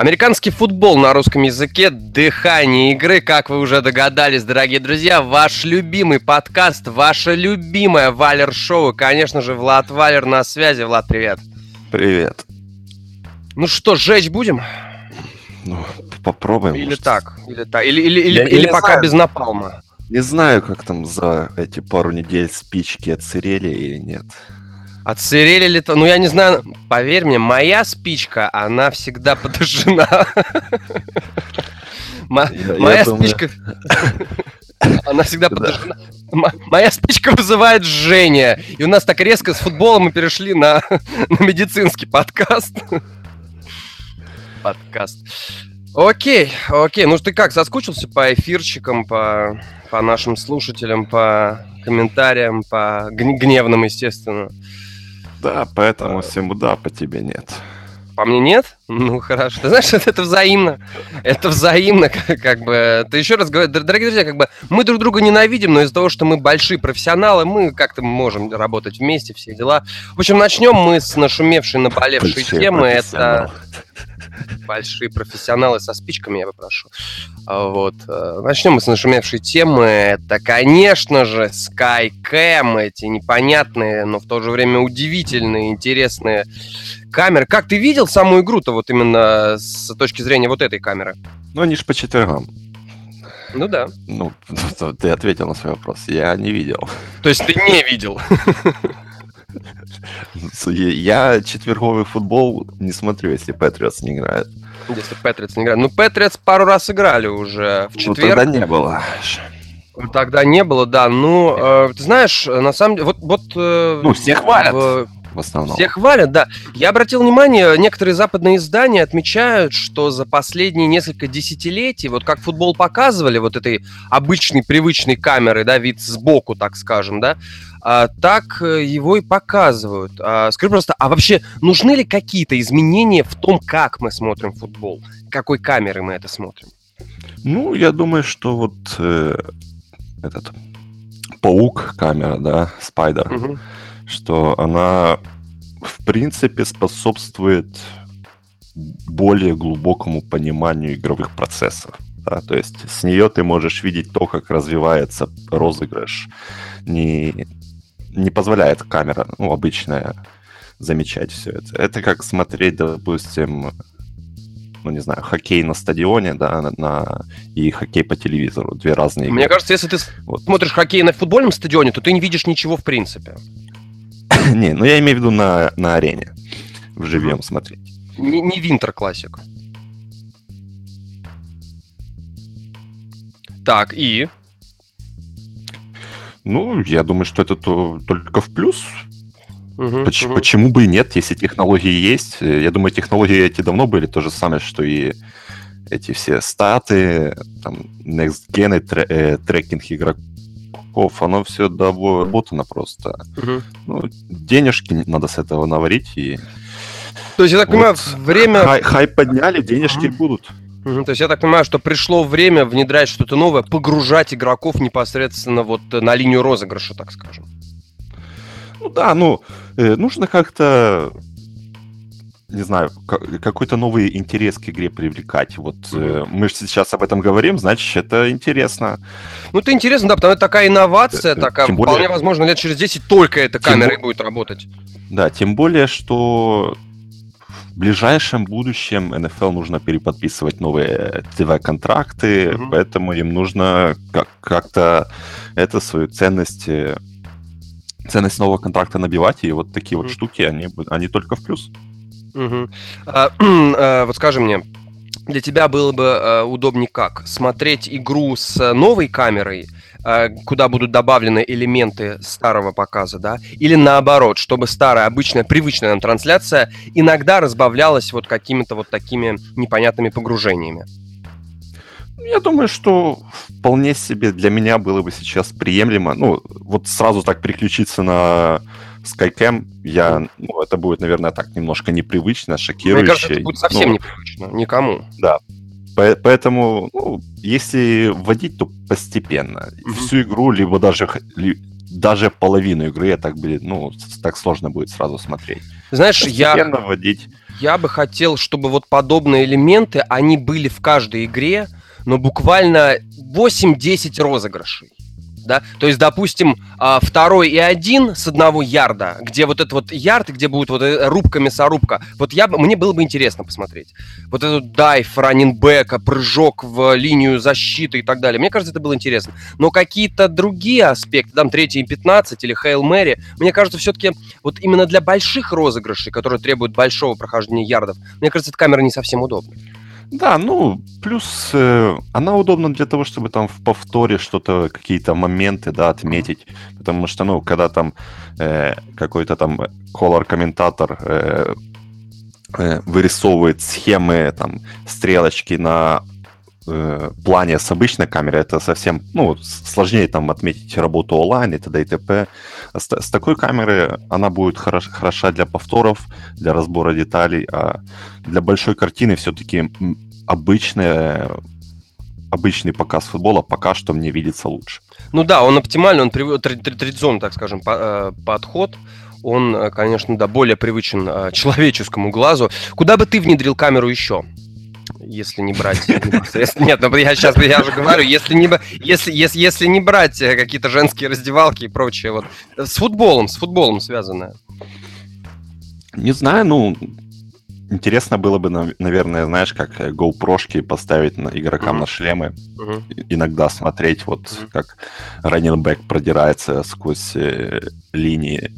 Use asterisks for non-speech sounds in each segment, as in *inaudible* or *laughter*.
Американский футбол на русском языке, дыхание игры, как вы уже догадались, дорогие друзья, ваш любимый подкаст, ваше любимое Валер Шоу, конечно же, Влад Валер на связи. Влад, привет. Привет. Ну что, жечь будем? Ну, попробуем. Или может. так, или так, или, или, или, или пока знаю. без напалма. Не знаю, как там за эти пару недель спички отсырели или нет. Отсырели ли то? Ну, я не знаю. Поверь мне, моя спичка, она всегда подожжена. Моя спичка... Она всегда подожжена. Моя спичка вызывает жжение. И у нас так резко с футбола мы перешли на, на медицинский подкаст. Подкаст. Окей, окей. Ну ты как, соскучился по эфирчикам, по, по нашим слушателям, по комментариям, по гневным, естественно? Да, поэтому а... да, по тебе нет. По мне нет? Ну, хорошо. Ты знаешь, *laughs* это, это взаимно. Это взаимно, *laughs* как, как бы. Ты еще раз говорю, дорогие друзья, как бы мы друг друга ненавидим, но из-за того, что мы большие профессионалы, мы как-то можем работать вместе, все дела. В общем, начнем мы с нашумевшей, наболевшей большие темы. Это большие профессионалы со спичками, я попрошу. А вот. Э, начнем мы с нашумевшей темы. Это, конечно же, Skycam, эти непонятные, но в то же время удивительные, интересные камеры. Как ты видел саму игру-то вот именно с точки зрения вот этой камеры? Ну, они же по четвергам. Ну да. Ну, ты ответил на свой вопрос. Я не видел. То есть ты не видел? Я четверговый футбол не смотрю, если Патриотс не играет. Если Патриотс не играет. Ну, Патриотс пару раз играли уже в четверг. Ну, тогда не было. Тогда не было, да. Ну, э, ты знаешь, на самом деле, вот... вот э, ну, всех хвалят. В, в основном. Всех хвалят, да. Я обратил внимание, некоторые западные издания отмечают, что за последние несколько десятилетий, вот как футбол показывали, вот этой обычной, привычной камеры, да, вид сбоку, так скажем, да, а, так э, его и показывают. А, скажи просто, а вообще нужны ли какие-то изменения в том, как мы смотрим футбол? Какой камеры мы это смотрим? Ну, я думаю, что вот э, этот паук камера, да, спайдер, угу. Что она в принципе способствует более глубокому пониманию игровых процессов. Да? То есть с нее ты можешь видеть то, как развивается розыгрыш. Не не позволяет камера, ну, обычная, замечать все это. Это как смотреть, допустим, ну, не знаю, хоккей на стадионе, да, на, на и хоккей по телевизору. Две разные игры. Мне кажется, если ты вот. смотришь хоккей на футбольном стадионе, то ты не видишь ничего в принципе. *coughs* не, ну я имею в виду на, на арене. В живьем смотреть. Не, не Винтер Классик. Так, и? Ну, я думаю, что это то, только в плюс. Угу, почему, угу. почему бы и нет, если технологии есть? Я думаю, технологии эти давно были то же самое, что и эти все статы, там, next gen, э, трекинг игроков, оно все доработано просто. Угу. Ну, денежки надо с этого наварить и... То есть, я так вот, понимаю, время... Хай, хай подняли, денежки угу. будут. Угу, то есть я так понимаю, что пришло время внедрять что-то новое, погружать игроков непосредственно вот на линию розыгрыша, так скажем. Ну да, ну э, нужно как-то не знаю, какой-то новый интерес к игре привлекать. Вот э, мы же сейчас об этом говорим, значит, это интересно. Ну, это интересно, да, потому что такая инновация, э, такая, тем более, вполне возможно, лет через 10 только эта камера тем, будет работать. Да, тем более, что в ближайшем будущем НФЛ нужно переподписывать новые ТВ-контракты, угу. поэтому им нужно как- как-то это свою ценность э, ценность нового контракта набивать, и вот такие вот штуки, они, они только в плюс. Угу. А, *clears throat* а, вот скажи мне, для тебя было бы а, удобнее как? Смотреть игру с новой камерой – Э, куда будут добавлены элементы старого показа, да, или наоборот, чтобы старая, обычная, привычная нам трансляция иногда разбавлялась вот какими-то вот такими непонятными погружениями. Я думаю, что вполне себе для меня было бы сейчас приемлемо. Ну, вот сразу так переключиться на Skycam, я, ну, это будет, наверное, так немножко непривычно, шокирующе. Мне кажется, это будет совсем ну, непривычно, никому. Да, Поэтому, ну, если вводить, то постепенно. Mm-hmm. Всю игру, либо даже, даже половину игры, я так будет, ну, так сложно будет сразу смотреть. Знаешь, постепенно я... вводить. Я бы хотел, чтобы вот подобные элементы, они были в каждой игре, но буквально 8-10 розыгрышей да, то есть, допустим, а, второй и один с одного ярда, где вот этот вот ярд, где будет вот э, рубка-мясорубка, вот я, мне было бы интересно посмотреть. Вот этот дайв, раннинбека, прыжок в линию защиты и так далее. Мне кажется, это было интересно. Но какие-то другие аспекты, там, третий и 15 или Хейл Мэри, мне кажется, все-таки вот именно для больших розыгрышей, которые требуют большого прохождения ярдов, мне кажется, эта камера не совсем удобна. Да, ну, плюс э, она удобна для того, чтобы там в повторе что-то, какие-то моменты, да, отметить. Потому что, ну, когда там э, какой-то там колор-комментатор э, э, вырисовывает схемы, там, стрелочки на э, плане с обычной камерой, это совсем, ну, сложнее там отметить работу онлайн и т.д. и т.п. С, с такой камеры она будет хорош, хороша для повторов, для разбора деталей, а для большой картины все-таки обычная, обычный показ футбола пока что мне видится лучше. Ну да, он оптимальный, он традиционный, так скажем, э, подход. Он, э, конечно, да, более привычен э, человеческому глазу. Куда бы ты внедрил камеру еще? Если не брать Нет, ну я сейчас я же говорю, если не, если, если, если не брать какие-то женские раздевалки и прочее, вот с футболом, с футболом связанное. Не знаю, ну, Интересно было бы, наверное, знаешь, как э, GoPro поставить на игрокам mm-hmm. на шлемы. Mm-hmm. Иногда смотреть, вот mm-hmm. как раненбэк продирается сквозь э, линии.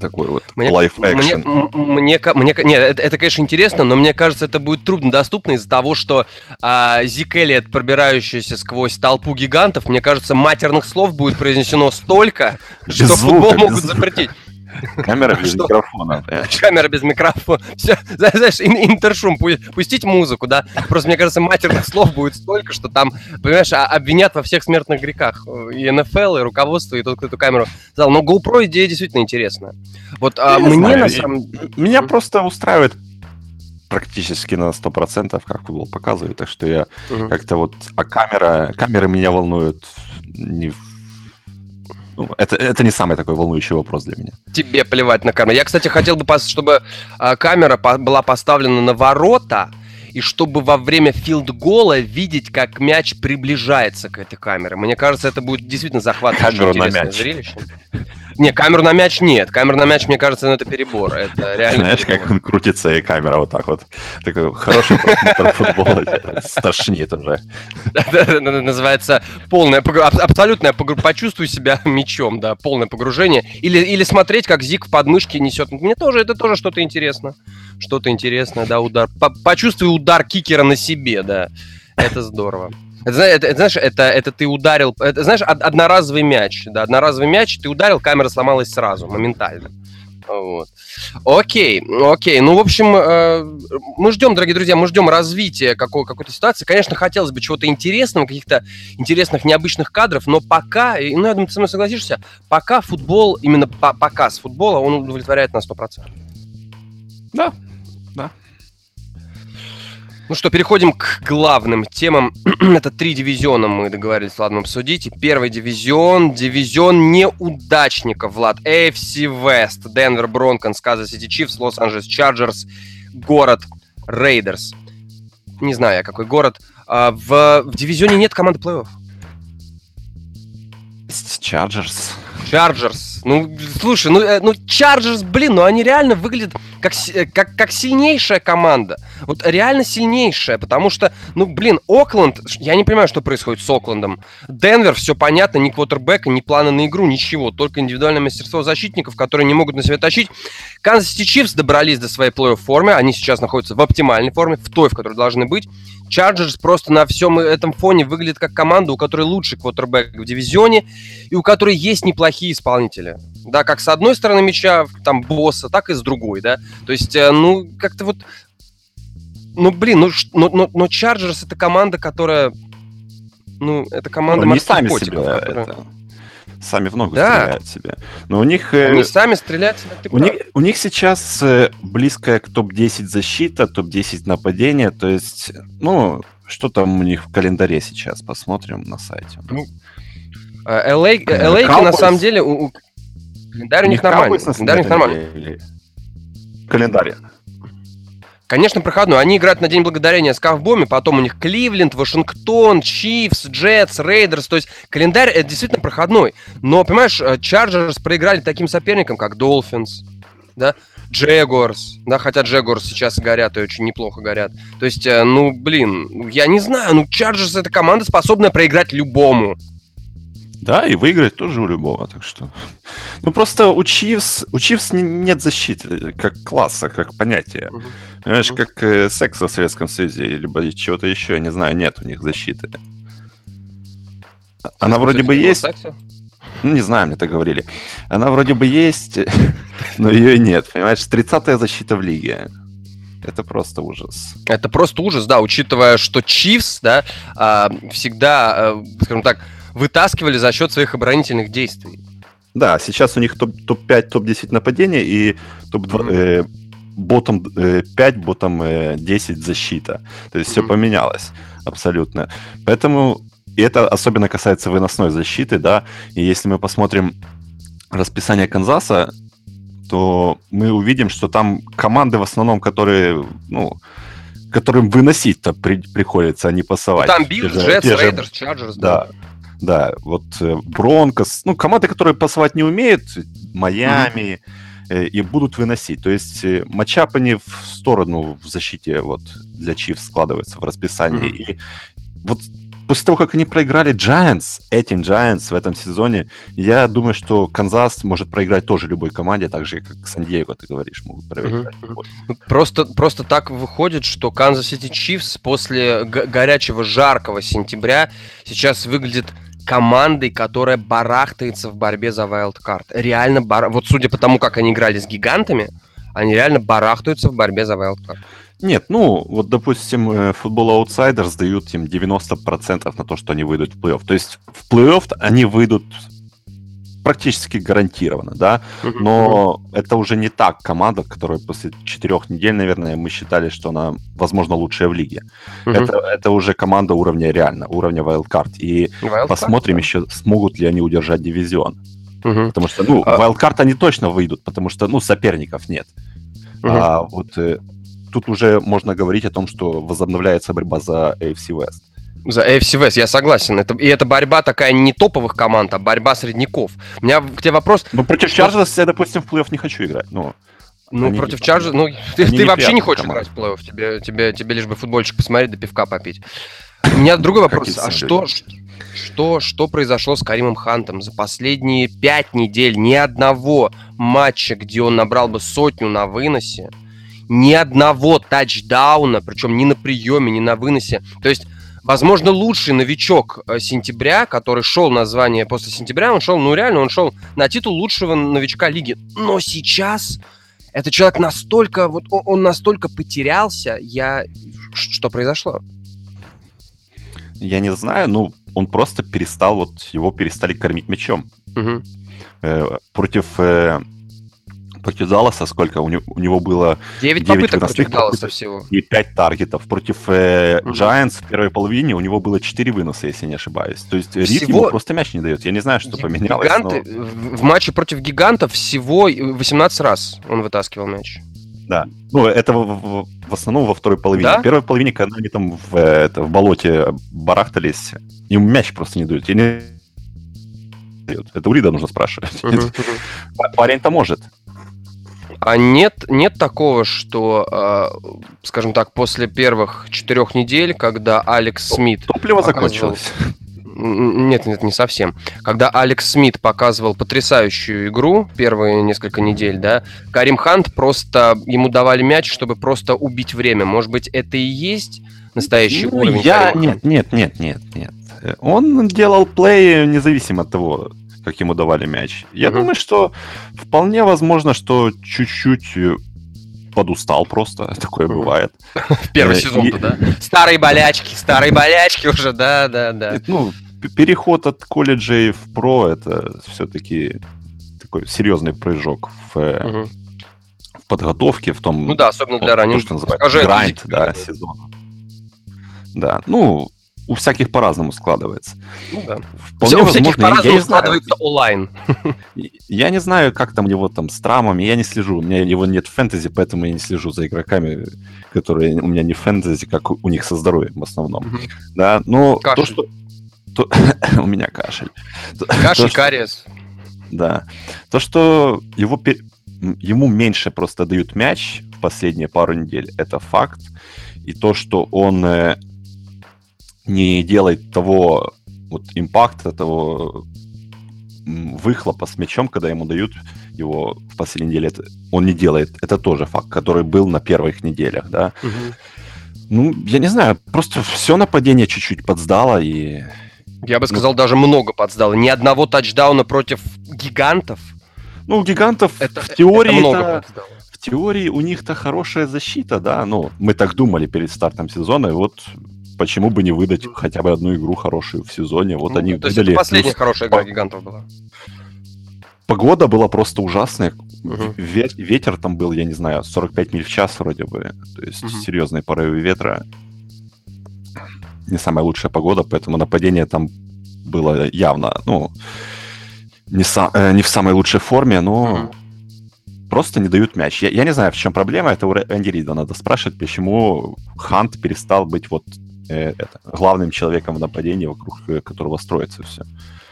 Такой вот мне, live action. Мне, мне, мне, нет, это, это, конечно, интересно, но мне кажется, это будет трудно доступно из-за того, что а, Зик Эллиот, пробирающийся сквозь толпу гигантов, мне кажется, матерных слов будет произнесено столько, без что звука, футбол могут звука. запретить. *laughs* Камера без микрофона. Камера без микрофона. Все, знаешь, интершум, пустить музыку, да. Просто, мне кажется, матерных слов будет столько, что там, понимаешь, а, обвинят во всех смертных грехах. И НФЛ, и руководство, и тот, кто эту камеру взял. Но GoPro идея действительно интересная. Вот а мне на самом Меня просто устраивает практически на 100%, как футбол показывает. Так что я угу. как-то вот... А камера... Камеры меня волнуют не в ну, это, это не самый такой волнующий вопрос для меня. Тебе плевать на камеру. Я, кстати, хотел бы, чтобы а, камера была поставлена на ворота, и чтобы во время филд-гола видеть, как мяч приближается к этой камере. Мне кажется, это будет действительно захватывающее интересное мяч. зрелище. Не, камеру на мяч нет. Камеру на мяч, мне кажется, ну, это перебор. Это *laughs* реально Знаешь, перебор. как он крутится, и камера вот так вот. Такой хороший просмотр *laughs* футбола. Стошнит уже. Называется полное, абсолютное, почувствуй себя *laughs* мячом, да, полное погружение. Или, или смотреть, как Зик в подмышке несет. Мне тоже, это тоже что-то интересно. Что-то интересное, да, удар. Почувствуй удар кикера на себе, да. Это здорово. Это, это, это, знаешь, это, это ты ударил, это, знаешь, одноразовый мяч, да, одноразовый мяч, ты ударил, камера сломалась сразу, моментально. Вот. Окей, окей. Ну, в общем, э, мы ждем, дорогие друзья, мы ждем развития какой- какой-то ситуации. Конечно, хотелось бы чего-то интересного, каких-то интересных, необычных кадров, но пока, ну, я думаю, ты со мной согласишься, пока футбол, именно по показ футбола, он удовлетворяет на 100%. Да, да. Ну что, переходим к главным темам. *clears throat* Это три дивизиона мы договорились, ладно, обсудить. Первый дивизион, дивизион неудачников, Влад. AFC West, Денвер Бронкос, Канзас Сити Чифс, Лос-Анджелес Чарджерс, город Рейдерс. Не знаю я, какой город. А, в, в дивизионе нет команды плей-офф. Чарджерс. Чарджерс. Ну, слушай, ну, э, ну Чарджерс, блин, ну они реально выглядят как, э, как, как сильнейшая команда. Вот реально сильнейшая, потому что, ну, блин, Окленд, я не понимаю, что происходит с Оклендом. Денвер, все понятно, ни квотербека, ни плана на игру, ничего. Только индивидуальное мастерство защитников, которые не могут на себя тащить. Канзас Сити Чифс добрались до своей плей-офф формы. Они сейчас находятся в оптимальной форме, в той, в которой должны быть. Чарджерс просто на всем этом фоне выглядит как команда, у которой лучший квотербек в дивизионе и у которой есть неплохие исполнители. Да, как с одной стороны мяча, там, Боса, так и с другой, да. То есть, э, ну, как-то вот... Ну, блин, ну, но, но, но Чарджерс это команда, которая... Ну, это команда ну, морских сами котиков, себя которая... это сами в ногу да. стреляют себе. Но у них... Э, Они сами стреляют у них, у них сейчас э, близкая к топ-10 защита, топ-10 нападения, то есть, ну, что там у них в календаре сейчас, посмотрим на сайте. Ну, LA, LA на самом деле, у, у, календарь у них нормальный. Календарь у них нормальный. Календарь. Конечно, проходной. Они играют на День Благодарения с Ковбоями, потом у них Кливленд, Вашингтон, Чифс, Джетс, Рейдерс. То есть календарь это действительно проходной. Но, понимаешь, Chargers проиграли таким соперникам, как Dolphins, да, Jaguars, да, хотя Jaguars сейчас горят и очень неплохо горят. То есть, э, ну, блин, я не знаю, ну, Chargers это команда, способная проиграть любому. Да, и выиграть тоже у любого, так что... Ну, просто у Chiefs, у Chiefs нет защиты как класса, как понятия. Uh-huh. Понимаешь, uh-huh. как э, секс в Советском Союзе, либо чего-то еще, я не знаю, нет у них защиты. Она вроде бы есть... Ну, не знаю, мне так говорили. Она вроде бы есть, *laughs* но ее нет. Понимаешь, 30-я защита в лиге. Это просто ужас. Это просто ужас, да, учитывая, что Чивс, да, а, всегда, а, скажем так, вытаскивали за счет своих оборонительных действий. Да, сейчас у них топ- топ-5, топ-10 нападения и топ-2, э, ботом э, 5, ботом э, 10 защита. То есть mm-hmm. все поменялось абсолютно. Поэтому и это особенно касается выносной защиты, да. И если мы посмотрим расписание Канзаса, то мы увидим, что там команды в основном, которые, ну, которым выносить-то при, приходится, а не пасовать. Ну, там Bills, Jets, Raiders, Chargers, да. да. Да, вот э, Broncos, ну, команды, которые пасовать не умеют, Майами, mm-hmm. и будут выносить. То есть э, matchup ы не в сторону в защите вот для Chiefs складываются в расписании. Mm-hmm. И вот после того, как они проиграли Giants, этим Giants в этом сезоне, я думаю, что Канзас может проиграть тоже любой команде, так же, как Сан-Диего, ты говоришь, могут проиграть. Mm-hmm. Просто, просто так выходит, что Канзас Сити Чифс после горячего, жаркого сентября сейчас выглядит командой, которая барахтается в борьбе за wildcard. Реально, бар... вот судя по тому, как они играли с гигантами, они реально барахтаются в борьбе за wildcard. Нет, ну, вот, допустим, э, футбол аутсайдерс дают им 90% на то, что они выйдут в плей-офф. То есть в плей-офф они выйдут практически гарантированно, да, но mm-hmm. это уже не так команда, которая после четырех недель, наверное, мы считали, что она, возможно, лучшая в лиге. Mm-hmm. Это, это уже команда уровня реально, уровня wildcard. И wildcard, посмотрим да. еще, смогут ли они удержать дивизион. Потому что, ну, uh... wildcard они точно выйдут, потому что, ну, соперников нет. А вот э, тут уже можно говорить о том, что возобновляется борьба за AFC West. За AFC West, я согласен. Это, и это борьба такая не топовых команд, а борьба средняков. У меня к тебе вопрос... Ну, против Chargers я, допустим, в плей-офф не хочу играть. Но... Ну, они против Chargers... Ну, ты, ты не вообще не хочешь команда. играть в плей-офф. Тебе, тебе, тебе лишь бы футбольчик посмотреть, да пивка попить. У меня другой вопрос. А что, что, что произошло с Каримом Хантом за последние пять недель? Ни одного матча, где он набрал бы сотню на выносе, ни одного тачдауна, причем ни на приеме, ни на выносе. То есть возможно, лучший новичок э, сентября, который шел на звание после сентября, он шел, ну реально, он шел на титул лучшего новичка лиги. Но сейчас этот человек настолько, вот он настолько потерялся, я... Что произошло? Я не знаю, ну, он просто перестал, вот его перестали кормить мячом. Угу. Э, против э, против Далласа сколько? У него, у него было 9, 9 попыток против Далласа всего. И 5 таргетов. Против э. Giants в первой половине у него было 4 выноса, если не ошибаюсь. То есть Рид всего... ему просто мяч не дает. Я не знаю, что поменялось. Гиганты... Но... В матче против гигантов всего 18 раз он вытаскивал мяч. Да. Ну, это в, в, в основном во второй половине. Да? В первой половине, когда они там в, это, в болоте барахтались, им мяч просто не дают. Я не... Это у Рида нужно спрашивать. Парень-то может. А нет, нет такого, что, э, скажем так, после первых четырех недель, когда Алекс Смит... Топливо закончилось. Нет, нет, не совсем. Когда Алекс Смит показывал потрясающую игру первые несколько недель, да, Карим Хант просто ему давали мяч, чтобы просто убить время. Может быть, это и есть настоящий ну, уровень? Я... Нет, нет, нет, нет, нет. Он делал плей независимо от того, как ему давали мяч. Я uh-huh. думаю, что вполне возможно, что чуть-чуть э, подустал просто, *laughs* такое бывает. *laughs* Первый э, сезон, да? Старые болячки, старые болячки уже, да, да, да. Ну, переход от колледжей в про, это все-таки такой серьезный прыжок в, в подготовке, в том... Ну да, особенно для ранних. Называется грайнд, да, сезона. Да, ну, у всяких по-разному складывается. Ну да. Вполне у всяких по-разному складывается онлайн. Я не знаю, как там его там с травмами, я не слежу. У меня его нет в фэнтези, поэтому я не слежу за игроками, которые у меня не в фэнтези, как у них со здоровьем в основном. Mm-hmm. Да, но Кашель. то, что... То... *coughs* у меня кашель. Кашель, кариес. Да. То, что его ему меньше просто дают мяч в последние пару недель, это факт. И то, что он э, не делает того вот импакта, того выхлопа с мячом, когда ему дают его в последней неделе, это, он не делает. Это тоже факт, который был на первых неделях, да. Угу. Ну, я не знаю, просто все нападение чуть-чуть подсдало и... Я бы сказал, ну, даже много подсдало. Ни одного тачдауна против гигантов. Ну, гигантов это, в теории... Это много это, в теории у них-то хорошая защита, да. Ну, мы так думали перед стартом сезона, и вот почему бы не выдать хотя бы одну игру хорошую в сезоне? Вот ну, они то выдали... Это последняя плюс... хорошая игра гигантов была. Погода была просто ужасная. Угу. Ве- ветер там был, я не знаю, 45 миль в час вроде бы. То есть угу. серьезные порывы ветра. Не самая лучшая погода, поэтому нападение там было явно, ну, не, са- э, не в самой лучшей форме, но угу. просто не дают мяч. Я, я не знаю, в чем проблема. Это у Энди Рида надо спрашивать, почему Хант перестал быть вот это, главным человеком в нападении, вокруг э, которого строится все.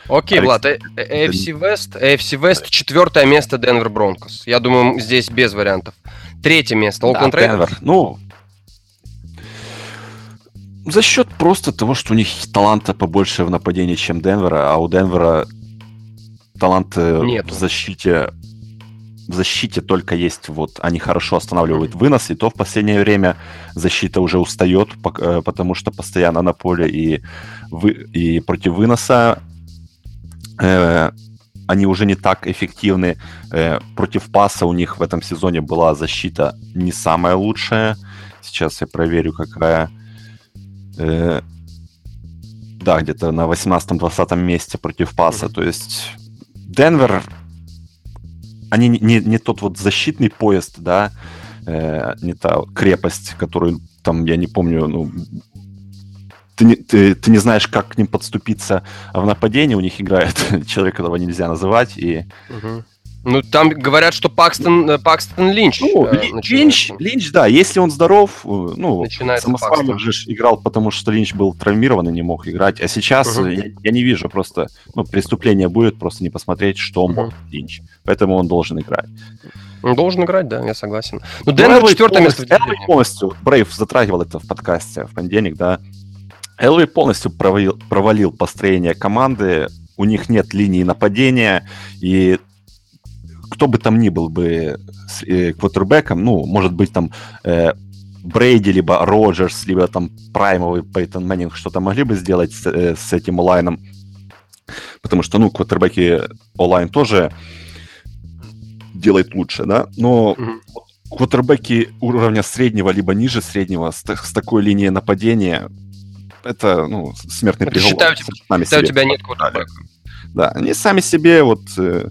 Окей, Алекс... Влад, AFC West, AFC West четвертое место Денвер Бронкос. Я думаю, здесь без вариантов. Третье место Oakland да, Денвер. Ну, за счет просто того, что у них таланта побольше в нападении, чем Денвера, а у Денвера таланта Нету. в защите в защите только есть, вот они хорошо останавливают вынос, и то в последнее время защита уже устает, э, потому что постоянно на поле и, вы, и против выноса э, они уже не так эффективны. Э, против паса у них в этом сезоне была защита не самая лучшая. Сейчас я проверю, какая. Э, да, где-то на 18-20 месте против паса. То есть Денвер они не, не тот вот защитный поезд, да, э, не та крепость, которую там, я не помню, ну, ты не, ты, ты не знаешь, как к ним подступиться в нападении, у них играет *laughs* человек, которого нельзя называть, и... Угу. Ну, там говорят, что Пакстон, э, Пакстон Линч. Ну, э, Линч, Линч, да, если он здоров, э, ну, Самосвалов же играл, потому что Линч был травмирован и не мог играть. А сейчас угу. я, я не вижу просто, ну, преступление будет просто не посмотреть, что угу. мог Линч. Поэтому он должен играть. Он должен играть, да, я согласен. Ну, Денвер четвертое место в Элвей полностью, Брейв затрагивал это в подкасте в понедельник, да. Элвей полностью провалил, провалил построение команды, у них нет линии нападения, и кто бы там ни был бы э, квотербеком, ну, может быть, там э, Брейди, либо Роджерс, либо там праймовый Пейтон Мэннинг что-то могли бы сделать с, э, с этим онлайном, потому что, ну, квотербеки онлайн тоже делает лучше, да, но mm-hmm. квотербеки уровня среднего, либо ниже среднего с, с такой линией нападения, это, ну, смертный приговор. Считаю, считаю, у тебя нет квотербека. Да, они сами себе вот... Э,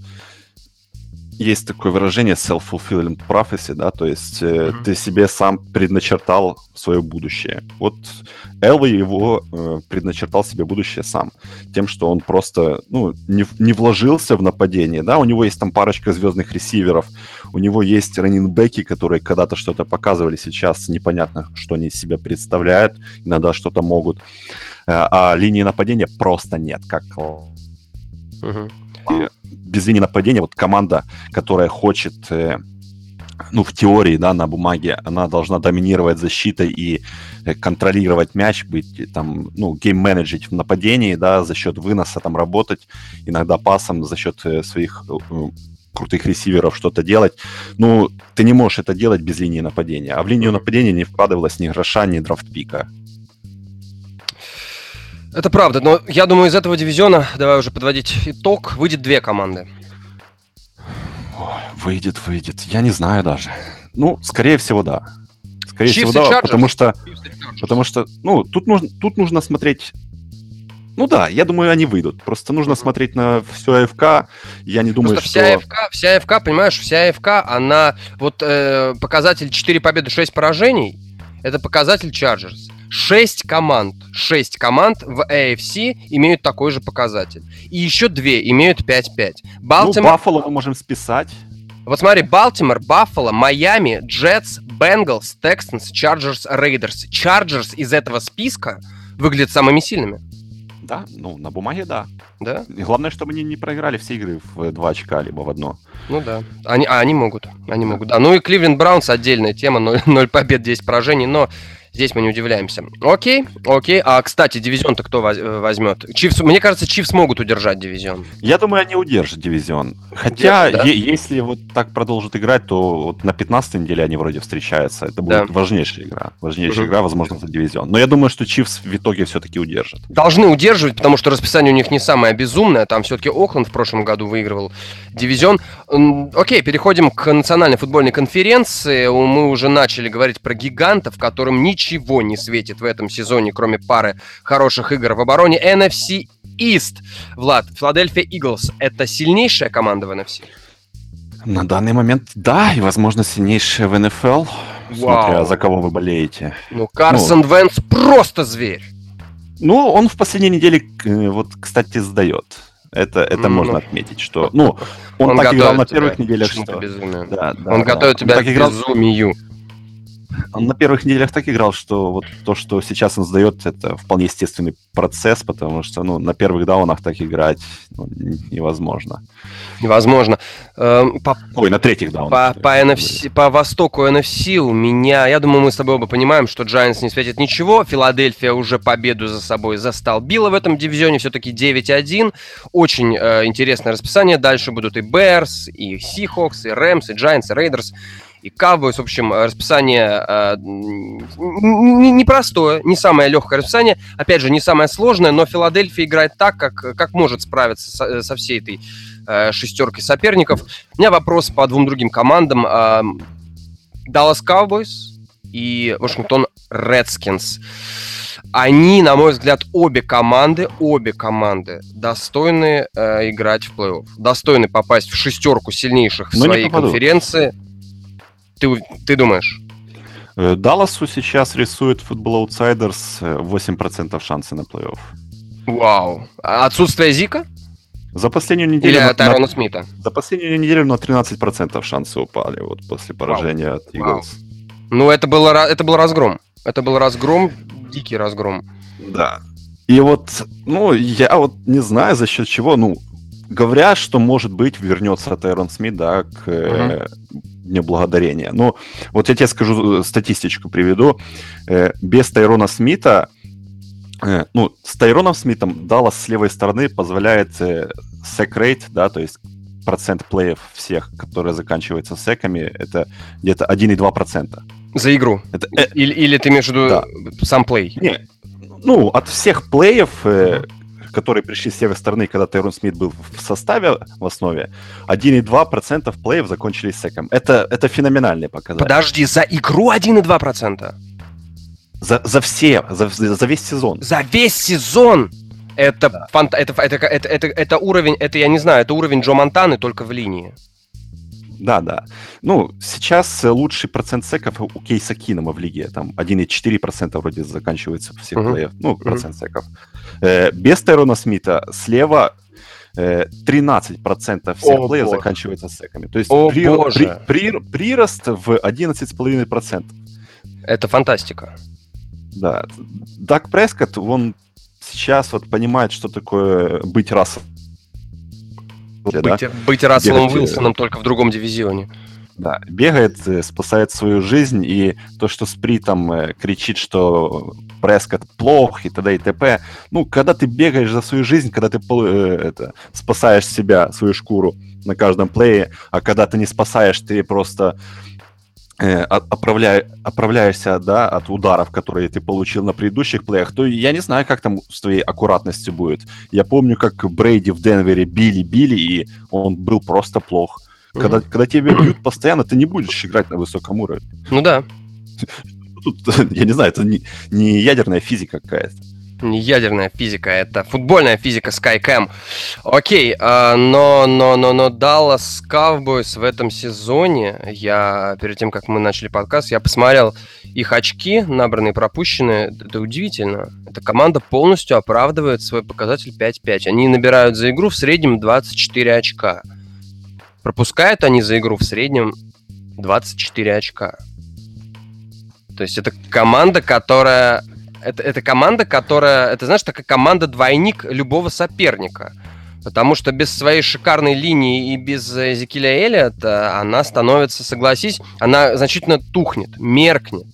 есть такое выражение self-fulfilling prophecy, да, то есть э, mm-hmm. ты себе сам предначертал свое будущее. Вот Элви его э, предначертал себе будущее сам, тем, что он просто, ну, не, не вложился в нападение, да, у него есть там парочка звездных ресиверов, у него есть раннинбеки, которые когда-то что-то показывали, сейчас непонятно, что они из себя представляют, иногда что-то могут, э, а линии нападения просто нет, как... Mm-hmm без линии нападения, вот команда, которая хочет, э, ну, в теории, да, на бумаге, она должна доминировать защитой и э, контролировать мяч, быть там, ну, гейм-менеджить в нападении, да, за счет выноса там работать, иногда пасом за счет э, своих крутых ресиверов что-то делать. Ну, ты не можешь это делать без линии нападения. А в линию нападения не вкладывалось ни гроша, ни драфт-пика. Это правда, но я думаю, из этого дивизиона, давай уже подводить итог, выйдет две команды. выйдет, выйдет. Я не знаю даже. Ну, скорее всего, да. Скорее Chiefs всего, да, потому что, потому что, ну, тут нужно, тут нужно смотреть ну да, я думаю, они выйдут. Просто нужно mm-hmm. смотреть на всю АФК. Я не думаю, Просто что... Вся АФК, вся АФК, понимаешь, вся АФК, она... Вот э, показатель 4 победы, 6 поражений, это показатель Chargers. Шесть команд, шесть команд в AFC имеют такой же показатель. И еще две имеют 5-5. Балтимор... Ну, Баффало мы можем списать. Вот смотри, Балтимор, Баффало, Майами, Jets, Bengals, Texans, Chargers, Raiders. Chargers из этого списка выглядят самыми сильными. Да, ну, на бумаге да. Да? И главное, чтобы они не проиграли все игры в два очка, либо в одно. Ну да. Они, а, они могут. Они могут, да. Ну и Кливленд Браунс отдельная тема. 0, 0 побед, 10 поражений. Но Здесь мы не удивляемся. Окей, окей. А, кстати, дивизион-то кто э, возьмет? Чивс, мне кажется, Чивс могут удержать дивизион. Я думаю, они удержат дивизион. Хотя, Удержат, да? если вот так продолжат играть, то вот на 15 неделе они вроде встречаются. Это будет да. важнейшая игра. Важнейшая угу. игра, возможно, за дивизион. Но я думаю, что Чивс в итоге все-таки удержат. Должны удерживать, потому что расписание у них не самое безумное. Там все-таки Окленд в прошлом году выигрывал дивизион. Окей, переходим к национальной футбольной конференции. Мы уже начали говорить про гигантов, которым ничего ничего не светит в этом сезоне, кроме пары хороших игр в обороне. NFC East. Влад, Филадельфия Иглс – это сильнейшая команда в NFC? На данный момент да, и, возможно, сильнейшая в НФЛ, смотря за кого вы болеете. Ну, Карсон ну, Венс просто зверь. Ну, он в последней неделе, вот, кстати, сдает. Это, это ну, можно отметить, что... Ну, он, он так играл на первых неделях, что... Да, да, он да. готовит тебя он к безумию. Он на первых неделях так играл, что вот то, что сейчас он сдает, это вполне естественный процесс, потому что ну, на первых даунах так играть ну, невозможно. Невозможно. Эм, по, Ой, на третьих даунах. По, по, NFC, по востоку NFC у меня, я думаю, мы с тобой оба понимаем, что Giants не светит ничего. Филадельфия уже победу за собой застолбила в этом дивизионе, все-таки 9-1. Очень э, интересное расписание. Дальше будут и Bears, и Seahawks, и Rams, и Giants, и Raiders и Cowboys. В общем, расписание э, непростое, не, не самое легкое расписание. Опять же, не самое сложное, но Филадельфия играет так, как, как может справиться со, со всей этой э, шестеркой соперников. У меня вопрос по двум другим командам. Э, Dallas Cowboys и Вашингтон Redskins. Они, на мой взгляд, обе команды, обе команды достойны э, играть в плей-офф, достойны попасть в шестерку сильнейших в Но своей конференции. Ты, ты думаешь? Э, Далласу сейчас рисует Football Outsiders 8% шансы на плей-офф. Вау. А отсутствие Зика? За последнюю неделю... Или Тайрона на, Смита? За последнюю неделю на 13% шансы упали вот после поражения Вау. от Eagles. Ну, это, было, это был разгром. Это был разгром, дикий разгром. Да. И вот, ну, я вот не знаю, за счет чего, ну, говорят, что, может быть, вернется Тайрон Смит, да, к uh-huh. Дню Благодарения. Но вот я тебе скажу, э, статистичку приведу. Э, без Тайрона Смита, э, ну, с Тайроном Смитом Даллас с левой стороны позволяет сек-рейт, да, то есть процент плеев всех, которые заканчиваются секами, это где-то 1,2%. За игру? Это, или, или ты виду да. сам плей? Не, ну, от всех плеев, которые пришли с левой стороны, когда Тайрон Смит был в составе в основе, 1,2% плеев закончились секом. Это, это феноменальный показатель. Подожди, за игру 1,2%? За, за все, за, за весь сезон. За весь сезон! Это, да. фант... это, это, это, это, это уровень, это я не знаю, это уровень Джо Монтаны только в линии. Да, да. Ну, сейчас лучший процент секов у Кейса Кинома в лиге. Там 1,4% вроде заканчивается всех uh-huh. плеев. Ну, процент uh-huh. секов. Э, без Тайрона Смита слева 13% э, всех О, плеев боже. заканчивается секами. То есть О, при, боже. При, при, прирост в 11,5%. Это фантастика. Да. Дак Прескотт, он сейчас вот понимает, что такое быть расом быть, да? быть Расселом Бегать, Уилсоном только в другом дивизионе. Да, бегает, э, спасает свою жизнь, и то, что Спри там э, кричит, что Прескот плох и т.д. и т.п. Ну, когда ты бегаешь за свою жизнь, когда ты э, это, спасаешь себя, свою шкуру на каждом плее, а когда ты не спасаешь, ты просто э, оправляй, оправляешься да, от ударов, которые ты получил на предыдущих плеях, то я не знаю, как там с твоей аккуратностью будет. Я помню, как Брейди в Денвере били-били, и он был просто плох. Mm-hmm. Когда, когда тебя бьют постоянно, ты не будешь играть на высоком уровне. Ну да. *laughs* Тут, *laughs* я не знаю, это не, не ядерная физика какая-то. Не ядерная физика, это футбольная физика SkyCam. Окей, а, но, но, но, но Dallas Cowboys в этом сезоне, я перед тем, как мы начали подкаст, я посмотрел их очки, набранные пропущенные, это удивительно. Эта команда полностью оправдывает свой показатель 5-5. Они набирают за игру в среднем 24 очка. Пропускают они за игру в среднем 24 очка. То есть это команда, которая... Это, это команда, которая... Это, знаешь, такая команда-двойник любого соперника. Потому что без своей шикарной линии и без Эзекиля Эллиота она становится, согласись, она значительно тухнет, меркнет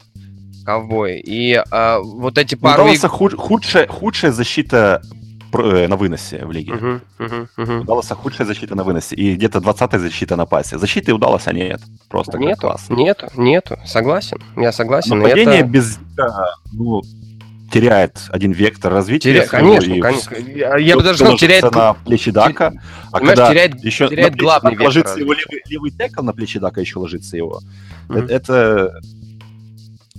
ковбой. И а, вот эти ну, пару... Ну, худ, худшая, худшая защита Э, на выносе в лиге. Uh-huh, uh-huh, uh-huh. У Далласа худшая защита на выносе и где-то 20-я защита на пасе. Защиты у Далласа нет. Просто нету, класс. Нету, нету. Согласен. Я согласен. Нападение это... без ну, теряет один вектор развития. Теря... Конечно, конечно. Я, бы даже сказал, теряет... на плечи Дака, а когда теряет, еще теряет на главный вектор ложится его левый, левый текл, на плечи Дака еще ложится его. Mm-hmm. Это, это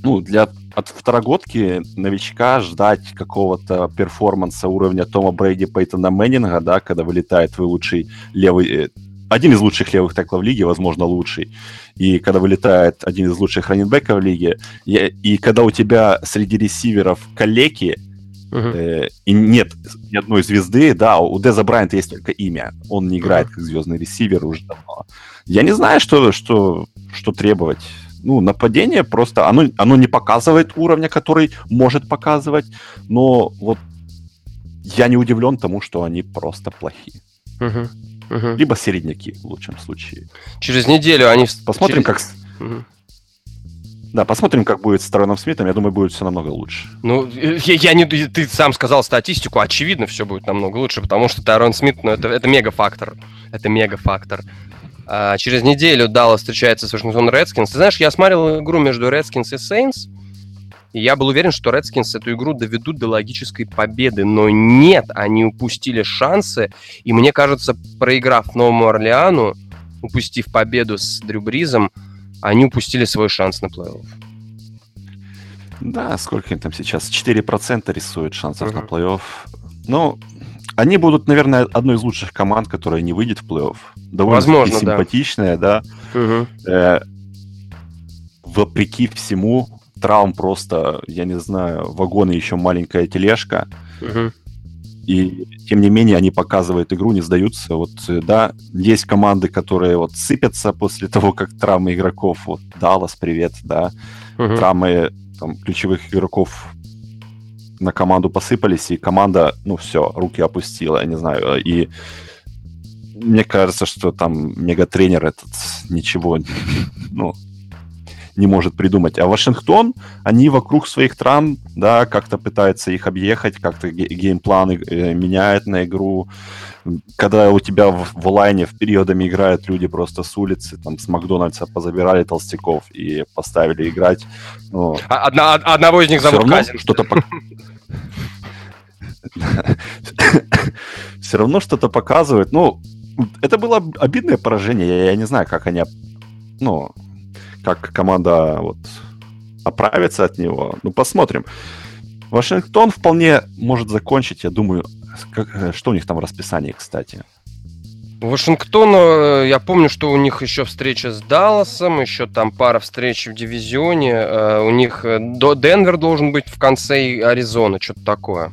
ну, для от второгодки новичка ждать какого-то перформанса уровня Тома Брейди, Пейтона Мэннинга, да, когда вылетает твой лучший левый, э, один из лучших левых теклов лиги, возможно, лучший, и когда вылетает один из лучших раненбеков лиги, и, и когда у тебя среди ресиверов коллеги, uh-huh. э, и нет ни одной звезды, да, у Деза Брайанта есть только имя, он не играет uh-huh. как звездный ресивер уже давно. Я не знаю, что, что, что требовать ну, нападение просто, оно, оно не показывает уровня, который может показывать, но вот я не удивлен тому, что они просто плохие. Угу. Угу. Либо середняки, в лучшем случае. Через неделю они... Посмотрим, Через... как... Угу. Да, посмотрим, как будет с Тароном Смитом. Я думаю, будет все намного лучше. Ну, я, я не, ты сам сказал статистику. Очевидно, все будет намного лучше, потому что Тарон Смит, ну, это, это мега-фактор. Это мега-фактор. А, через неделю Даллас встречается с Вашингтон Редскинс. Ты знаешь, я смотрел игру между Редскинс и Сейнс, и я был уверен, что Редскинс эту игру доведут до логической победы. Но нет, они упустили шансы. И мне кажется, проиграв Новому Орлеану, упустив победу с Дрю Бризом, они упустили свой шанс на плей-офф. Да, сколько им там сейчас? 4% рисуют шансов uh-huh. на плей-офф. Ну, они будут, наверное, одной из лучших команд, которая не выйдет в плей-офф. Довольно Возможно, симпатичная, да. да. Угу. Э, вопреки всему, травм просто, я не знаю, вагоны еще маленькая тележка. Угу. И тем не менее они показывают игру, не сдаются. Вот, э, да, есть команды, которые вот сыпятся после того, как травмы игроков. Вот Даллас, привет, да. Угу. Травмы там, ключевых игроков на команду посыпались, и команда, ну все, руки опустила, я не знаю. И мне кажется, что там мегатренер этот ничего, *laughs* ну, не может придумать. А Вашингтон, они вокруг своих травм, да, как-то пытаются их объехать, как-то геймпланы э, меняют на игру. Когда у тебя в, в лайне в периодами играют люди просто с улицы, там с Макдональдса позабирали толстяков и поставили играть. Ну, а, Одна, одного из них зовут Казин. Что-то все равно что-то показывает. Ну, это было обидное поражение. Я, я не знаю, как они, ну, как команда вот оправится от него. Ну, посмотрим. Вашингтон вполне может закончить, я думаю. Как, что у них там в расписании, кстати? Вашингтон, э, я помню, что у них еще встреча с Далласом, еще там пара встреч в дивизионе. Э, у них э, Денвер должен быть в конце Аризона, что-то такое.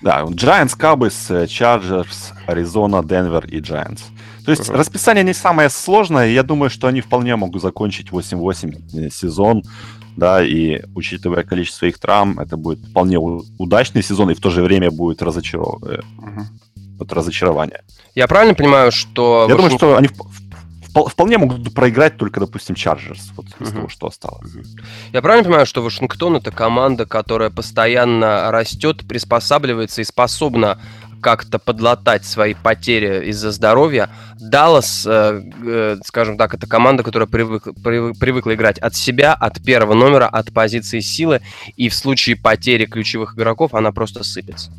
Да, Giants, Cowboys, Chargers, Аризона, Денвер и Giants. То есть расписание не самое сложное. Я думаю, что они вполне могут закончить 8-8 сезон. Да, и учитывая количество их травм, это будет вполне удачный сезон и в то же время будет разочаров... uh-huh. вот разочарование. Я правильно понимаю, что... Я думаю, что они вполне могут проиграть только, допустим, Чарджерс, вот из uh-huh. того, что осталось. Uh-huh. Я правильно понимаю, что Вашингтон это команда, которая постоянно растет, приспосабливается и способна как-то подлатать свои потери из-за здоровья. Даллас, э, э, скажем так, это команда, которая привык, привык, привыкла играть от себя, от первого номера, от позиции силы, и в случае потери ключевых игроков она просто сыпется.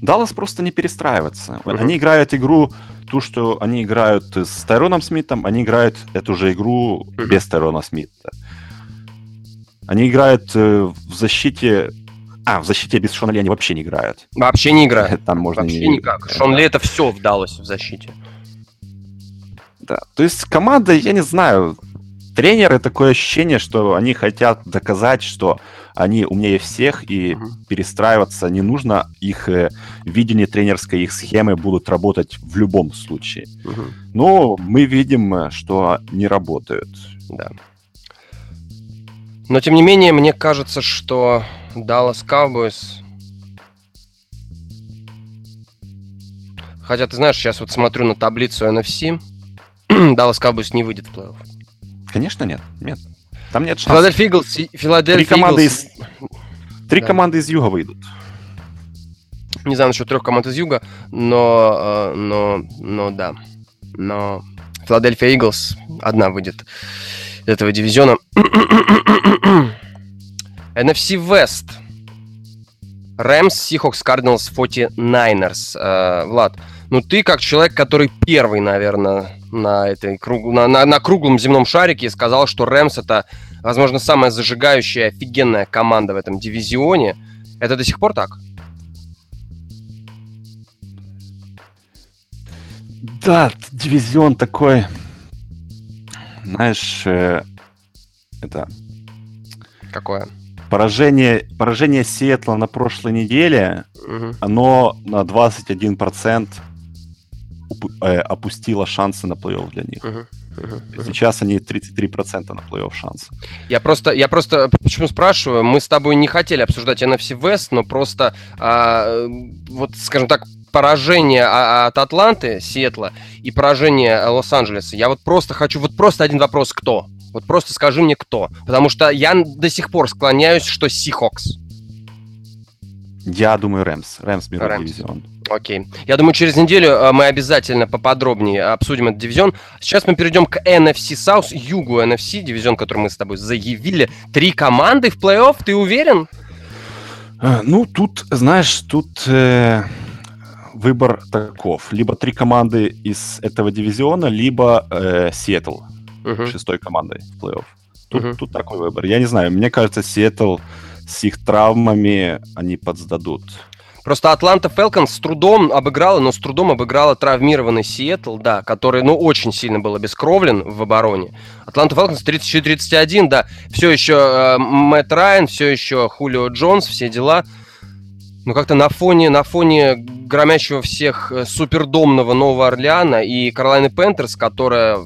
Даллас просто не перестраивается. Uh-huh. Они играют игру, ту, что они играют с Тайроном Смитом, они играют эту же игру uh-huh. без Тайрона Смита. Они играют э, в защите А, в защите без Шона Ли они вообще не играют. Вообще не играют. *laughs* Там можно Вообще не... никак. Шон Ли это все вдалось в защите. Да. То есть команда, я не знаю, тренеры такое ощущение, что они хотят доказать, что они умнее всех, и Мгм. перестраиваться не нужно. Их э, видение тренерской, их схемы будут работать в любом случае. Мгм. Но мы видим, э, что не работают. Да. Но тем не менее, мне кажется, что Dallas Cowboys... Хотя, ты знаешь, сейчас вот смотрю на таблицу NFC, Dallas Cowboys не выйдет в плей-офф. Конечно, нет. Нет. Там нет шансов. Филадельфия Иглс... Три Филадельфия команды, Иглс... из, три Да. команды из Юга выйдут. Не знаю насчет трех команд из Юга, но, э, но, но да. Но Филадельфия Иглс одна выйдет из этого дивизиона. *clears throat* NFC West. Рэмс, Сихокс, Кардиналс, 49ers. Э, Влад, ну ты как человек, который первый, наверное, на, этой, круг- на, на- на круглом земном шарике сказал, что Рэмс это, возможно, самая зажигающая, офигенная команда в этом дивизионе. Это до сих пор так? Да, дивизион такой, знаешь, э, это Какое? Поражение, поражение Сиэтла на прошлой неделе, Мгм. оно на 21% уп- э, опустило шансы на плей-офф для них. Мгм. Сейчас они 33% на плей-офф шансы. Я просто, я просто почему спрашиваю? Мы с тобой не хотели обсуждать NFC West, но просто а, вот, скажем так, поражение от Атланты, Сиэтла и поражение Лос-Анджелеса. Я вот просто хочу, вот просто один вопрос, кто? Вот просто скажи мне, кто. Потому что я до сих пор склоняюсь, что Сихокс. Я думаю, Рэмс. Рэмс берут Рэмс. дивизион. Окей. Я думаю, через неделю э, мы обязательно поподробнее обсудим этот дивизион. Сейчас мы перейдем к NFC South, югу NFC, дивизион, который мы с тобой заявили. Три команды в плей-офф, ты уверен? Э, Ну, тут, знаешь, тут э, выбор таков. Либо три команды из этого дивизиона, либо э, Сиэтл Мгм. шестой командой в плей-офф. Тут, Мгм. тут такой выбор. Я не знаю, мне кажется, Сиэтл с их травмами они подсдадут. Просто Атланта Falcons с трудом обыграла, но с трудом обыграла травмированный Сиэтл, да, который, ну, очень сильно был обескровлен в обороне. Атланта Falcons 34-31, да, все еще э, Мэтт Райан, все еще Хулио Джонс, все дела. Ну, как-то на фоне, на фоне громящего всех э, супердомного Нового Орлеана и Каролайны Пентерс, которая,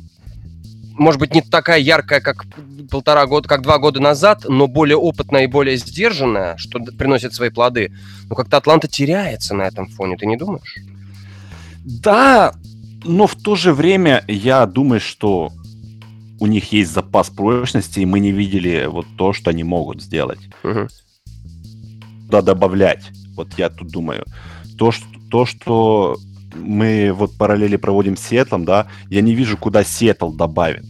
может быть, не такая яркая, как полтора года, как два года назад, но более опытная и более сдержанная, что приносит свои плоды. Но как-то Атланта теряется на этом фоне, ты не думаешь? Да, но в то же время я думаю, что у них есть запас прочности, и мы не видели вот то, что они могут сделать. Мгм. Куда добавлять? Вот я тут думаю. То, что, то, что мы вот параллели проводим с Сиэтлом, да, я не вижу, куда Сиэтл добавит.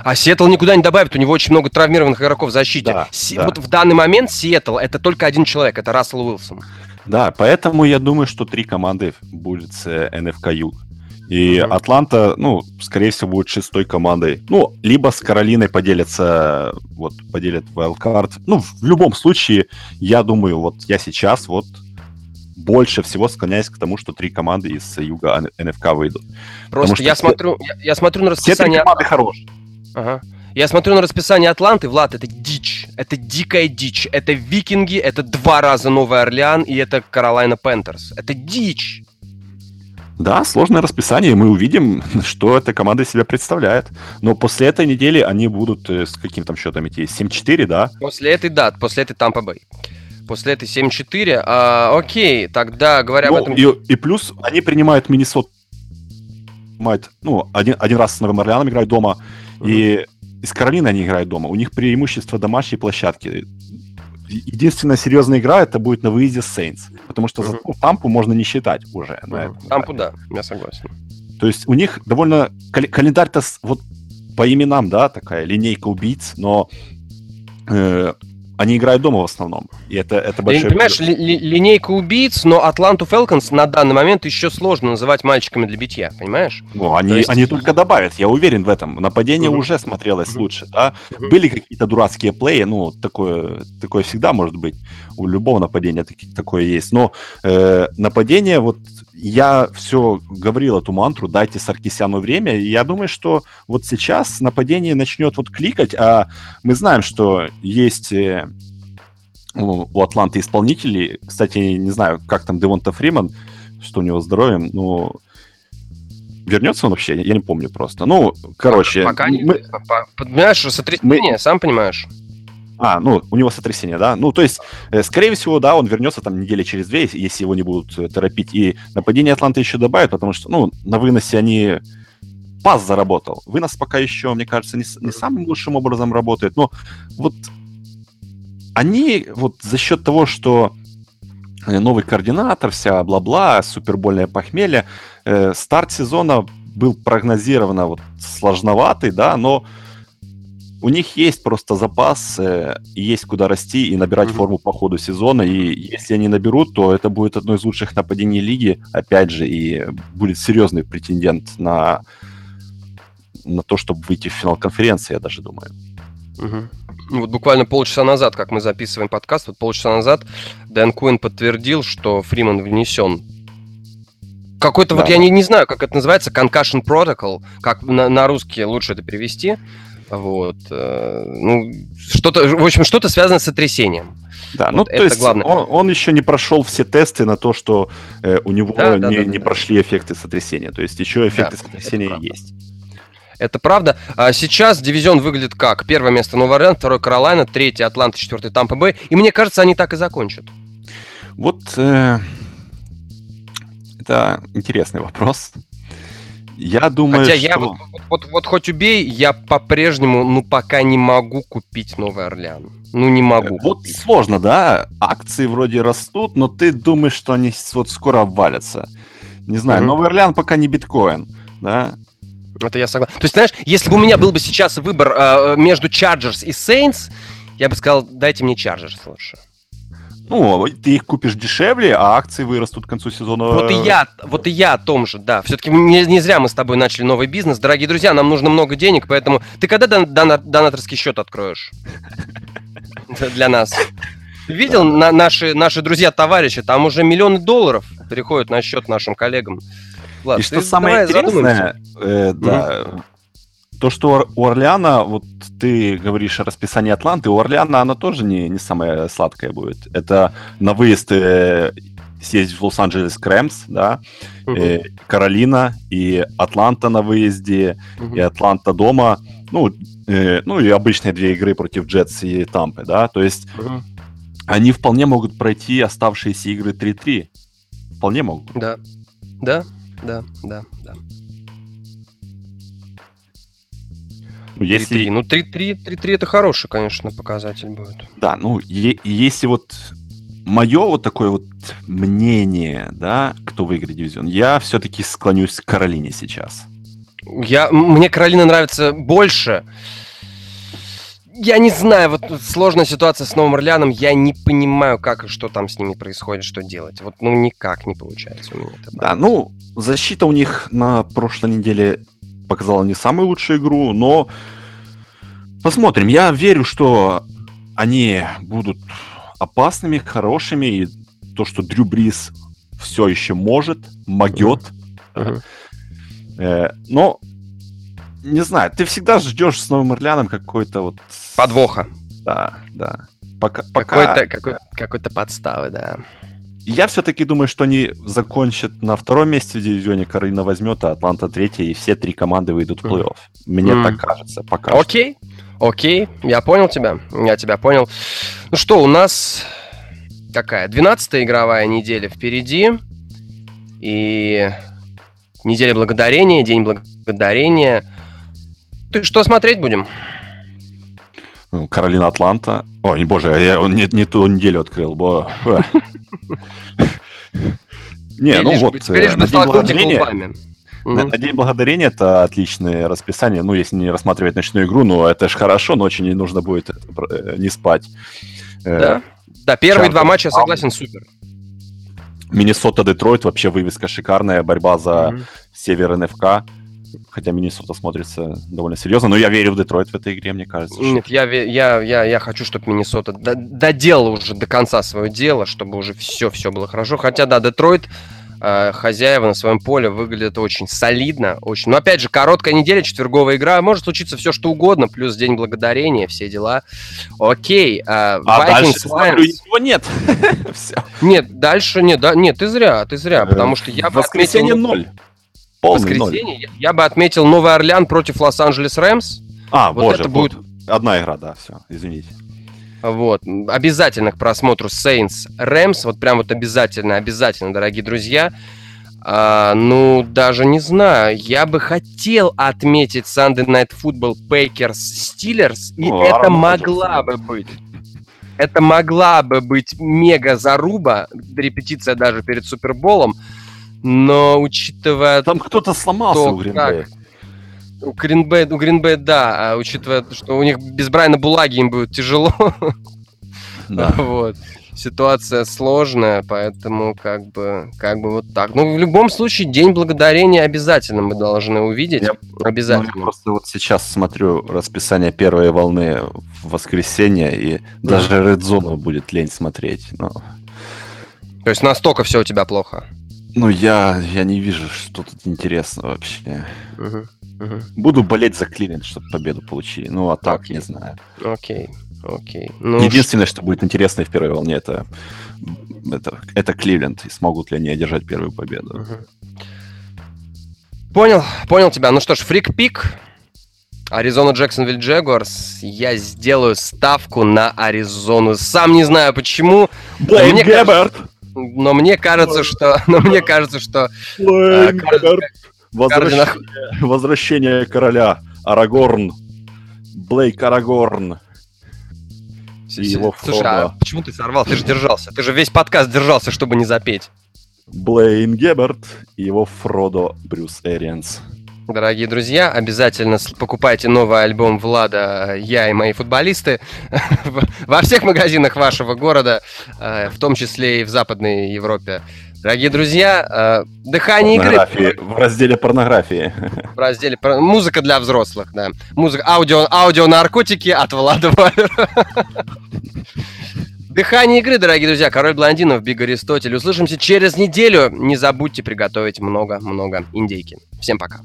А Сиэтл никуда не добавит, у него очень много травмированных игроков в защите. Да, Си- да. Вот в данный момент Сиэтл это только один человек, это Рассел Уилсон. Да, поэтому я думаю, что три команды будет с э, НФК Юг. И Мгм. Атланта, ну, скорее всего, будет шестой командой. Ну, либо с Каролиной поделятся, вот, поделят wildcard. Ну, в любом случае, я думаю, вот я сейчас вот больше всего склоняюсь к тому, что три команды из Юга НФК выйдут. Просто что я все- смотрю, я, я смотрю на Все три расписание. команды хорошие. Ага. Я смотрю на расписание Атланты, Влад, это дичь. Это дикая дичь. Это Викинги, это два раза Новый Орлеан и это Каролайна Пентерс. Это дичь. Да, сложное расписание, и мы увидим, *laughs* что эта команда из себя представляет. Но после этой недели они будут э, с каким там счетом идти? 7-4, да? После этой, да, после этой Тампа Бэй. После этой 7-4. А, окей, тогда говоря Ну, об этом... и, и плюс они принимают Миннесоту. Ну, один, один раз с Новым Орлеаном играют дома, и из Каролины они играют дома. У них преимущество домашней площадки. Единственная серьезная игра это будет на выезде Saints. Потому что за Мгм. ну, Тампу можно не считать уже. на этом Тампу, да, я согласен. То есть у них довольно... кал- Календарь-то вот по именам, да, такая линейка убийц, но э, они играют дома в основном. И это, это большой... Ты понимаешь, ли, ли, линейка убийц, но Атланту Фелконс на данный момент еще сложно называть мальчиками для битья, понимаешь? Ну, они, есть... они только добавят, я уверен в этом. Нападение уже смотрелось лучше, да? Были какие-то дурацкие плеи, ну, такое, такое всегда может быть. У любого нападения такое есть. Но э, нападение, вот я все говорил эту мантру, дайте Саркисяну время, и я думаю, что вот сейчас нападение начнет вот кликать, а мы знаем, что есть э, у Атланты исполнители, кстати, не знаю, как там Девонта Фриман, что у него здоровьем, но вернется он вообще? Я не помню просто. Ну, короче... Пока не... Мы... Понимаешь, сотрясение, мы... сам понимаешь. А, ну, у него сотрясение, да? Ну, то есть, э, скорее всего, да, он вернется там недели через две, если его не будут э, торопить. И нападение Атланты еще добавят, потому что, ну, на выносе они... Пас заработал. Вынос пока еще, мне кажется, не, не самым лучшим образом работает. Но вот они вот за счет того, что э, новый координатор, вся бла-бла, супербольное похмелье, э, старт сезона был прогнозировано вот сложноватый, да, но у них есть просто запас, есть куда расти и набирать mm-hmm. форму по ходу сезона. И если они наберут, то это будет одно из лучших нападений лиги, опять же, и будет серьезный претендент на, на то, чтобы выйти в финал конференции, я даже думаю. Mm-hmm. Вот буквально полчаса назад, как мы записываем подкаст, вот полчаса назад Дэн Куин подтвердил, что Фриман внесен какой-то да. вот, я не, не знаю, как это называется, concussion protocol, как на, на русский лучше это перевести. Вот. Э, ну, что-то, в общем, что-то связано с сотрясением. Да, вот ну, то есть главное. Он, он еще не прошел все тесты на то, что э, у него да, не, да, да, не да. прошли эффекты сотрясения. То есть еще эффекты да, сотрясения это есть. Это правда. А сейчас дивизион выглядит как? Первое место Новый Орлеан, второе Каролайна, третье Атланта, четвертый Тампа Бэй. И мне кажется, они так и закончат. Вот э, это интересный вопрос. Я думаю, Хотя что... я вот, вот, вот хоть убей, я по-прежнему, ну, пока не могу купить Новый Орлеан. Ну, не могу. Вот купить. сложно, да? Акции вроде растут, но ты думаешь, что они вот скоро обвалятся. Не знаю, mm-hmm. Новый Орлеан пока не биткоин, да? Это я согласен. То есть, знаешь, если бы у меня был бы сейчас выбор э, между Chargers и Saints, я бы сказал, дайте мне Chargers лучше. Ну, ты их купишь дешевле, а акции вырастут к концу сезона. Вот и я, вот и я о том же, да. Все-таки не, не зря мы с тобой начали новый бизнес. Дорогие друзья, нам нужно много денег, поэтому ты когда дон, дон, донаторский счет откроешь? Для нас. Видел на, наши, наши друзья-товарищи, там уже миллионы долларов переходят на счет нашим коллегам. Влад, и что самое интересное, э, да, то, что у Орлеана, вот ты говоришь о расписании Атланты, у Орлеана она тоже не, не самая сладкая будет. Это на выезд э, съездить в Лос-Анджелес Крэмс, да, угу. э, Каролина и Атланта на выезде, угу. и Атланта дома, ну, э, ну и обычные две игры против Джетс и Тампы, да, то есть угу. они вполне могут пройти оставшиеся игры 3-3. Вполне могут. Да, да, да, да, да. Если... 3-3. Ну, 3-3, 3-3 это хороший, конечно, показатель будет. Да, ну, е- если вот мое вот такое вот мнение, да, кто выиграет дивизион, я все-таки склонюсь к Каролине сейчас. Я, мне Каролина нравится больше. Я не знаю, вот сложная ситуация с Новым Орлеаном, я не понимаю, как и что там с ними происходит, что делать. Вот, ну, никак не получается у меня это. Да, ну, защита у них на прошлой неделе показала не самую лучшую игру, но посмотрим. Я верю, что они будут опасными, хорошими, и то, что Дрю Брис все еще может, могет. Uh-huh. Э, но не знаю, ты всегда ждешь с Новым Орлеаном какой-то вот... Подвоха. Да, да. Пока, пока... Какой-то, какой, какой-то подставы, да. Я все-таки думаю, что они закончат на втором месте в дивизионе, Каролина возьмет, а Атланта третья, и все три команды выйдут в плей-офф. Мне mm. так кажется, пока Окей, окей, я понял тебя, я тебя понял. Ну что, у нас какая? 12 игровая неделя впереди, и неделя благодарения, день благодарения. Ты что смотреть будем? Ну, Каролина Атланта. Ой, боже, я не, не ту неделю открыл. Бо... Не, ну вот, э, на День Благодарения... На, День Благодарения это отличное расписание. Ну, если не рассматривать ночную игру, ну, это же хорошо, ночью не нужно будет э, не спать. Э, да, да первые два матча, согласен, супер. Миннесота-Детройт вообще вывеска шикарная, борьба за север НФК. Хотя Миннесота смотрится довольно серьезно, но я верю в Детройт в этой игре, мне кажется. Нет, что... я, я, я, я хочу, чтобы Миннесота доделала уже до конца свое дело, чтобы уже все-все было хорошо. Хотя, да, Детройт э, хозяева на своем поле выглядят очень солидно, очень. Но опять же, короткая неделя, четверговая игра, может случиться все что угодно, плюс день благодарения, все дела. Окей. Э, а Vikings, дальше, смотрю, его нет. *laughs* Нет, дальше нет, да, нет, ты зря, ты зря, потому что я отметил... ноль. Полный воскресенье ноль. я бы отметил Новый Орлеан против Лос-Анджелес Рэмс. А, вот боже, это будет одна игра, да, все, извините. Вот, обязательно к просмотру Saints Rams, вот прям вот обязательно, обязательно, дорогие друзья. А, ну, даже не знаю, я бы хотел отметить Sunday Night Football Packers Steelers, и О, это могла бы быть. Это могла бы быть мега заруба, репетиция даже перед Суперболом, но учитывая... Там кто-то сломался то, у Гринбэя. У Гринбэя, у Гринбэя, да, а учитывая, что у них без Брайана Булаги им будет тяжело. *laughs* Да. *laughs* Вот. Ситуация сложная, поэтому как бы, как бы вот так. Ну, в любом случае, День Благодарения обязательно мы должны увидеть. Я, обязательно. Ну, я просто вот сейчас смотрю расписание первой волны в воскресенье, и даже Red Zone будет лень смотреть. Но... То есть настолько все у тебя плохо? Ну, я, я не вижу, что тут интересно вообще. Угу, угу. Буду болеть за Кливент, чтобы победу получили. Ну, а так, окей. не знаю. Окей, окей. Ну, Единственное, что будет интересно в первой волне, это, это, это Кливленд. И смогут ли они одержать первую победу. Угу. Понял, понял тебя. Ну что ж, фрик-пик. Аризона Джексонвилл Джегуарс. Я сделаю ставку на Аризону. Сам не знаю почему. Блейн Гебберт! Кажется *laughs* но мне кажется, что... Но мне кажется, что... Возвращение, возвращение короля. Арагорн. Блейк Арагорн. И его Слушай, а почему ты сорвал? Ты же держался. Ты же весь подкаст держался, чтобы не запеть. Блейн Гебберт и его Фродо Брюс Эриенс. Дорогие друзья, обязательно покупайте новый альбом Влада «Я и мои футболисты» *laughs* во всех магазинах вашего города, э, в том числе и в Западной Европе. Дорогие друзья, э, дыхание игры... В разделе порнографии. *laughs* В разделе музыка для взрослых, да. Музыка, аудио, аудио наркотики от Влада *laughs* Дыхание игры, дорогие друзья. Король блондинов, Биг Аристотель. Услышимся через неделю. Не забудьте приготовить много-много индейки. Всем пока.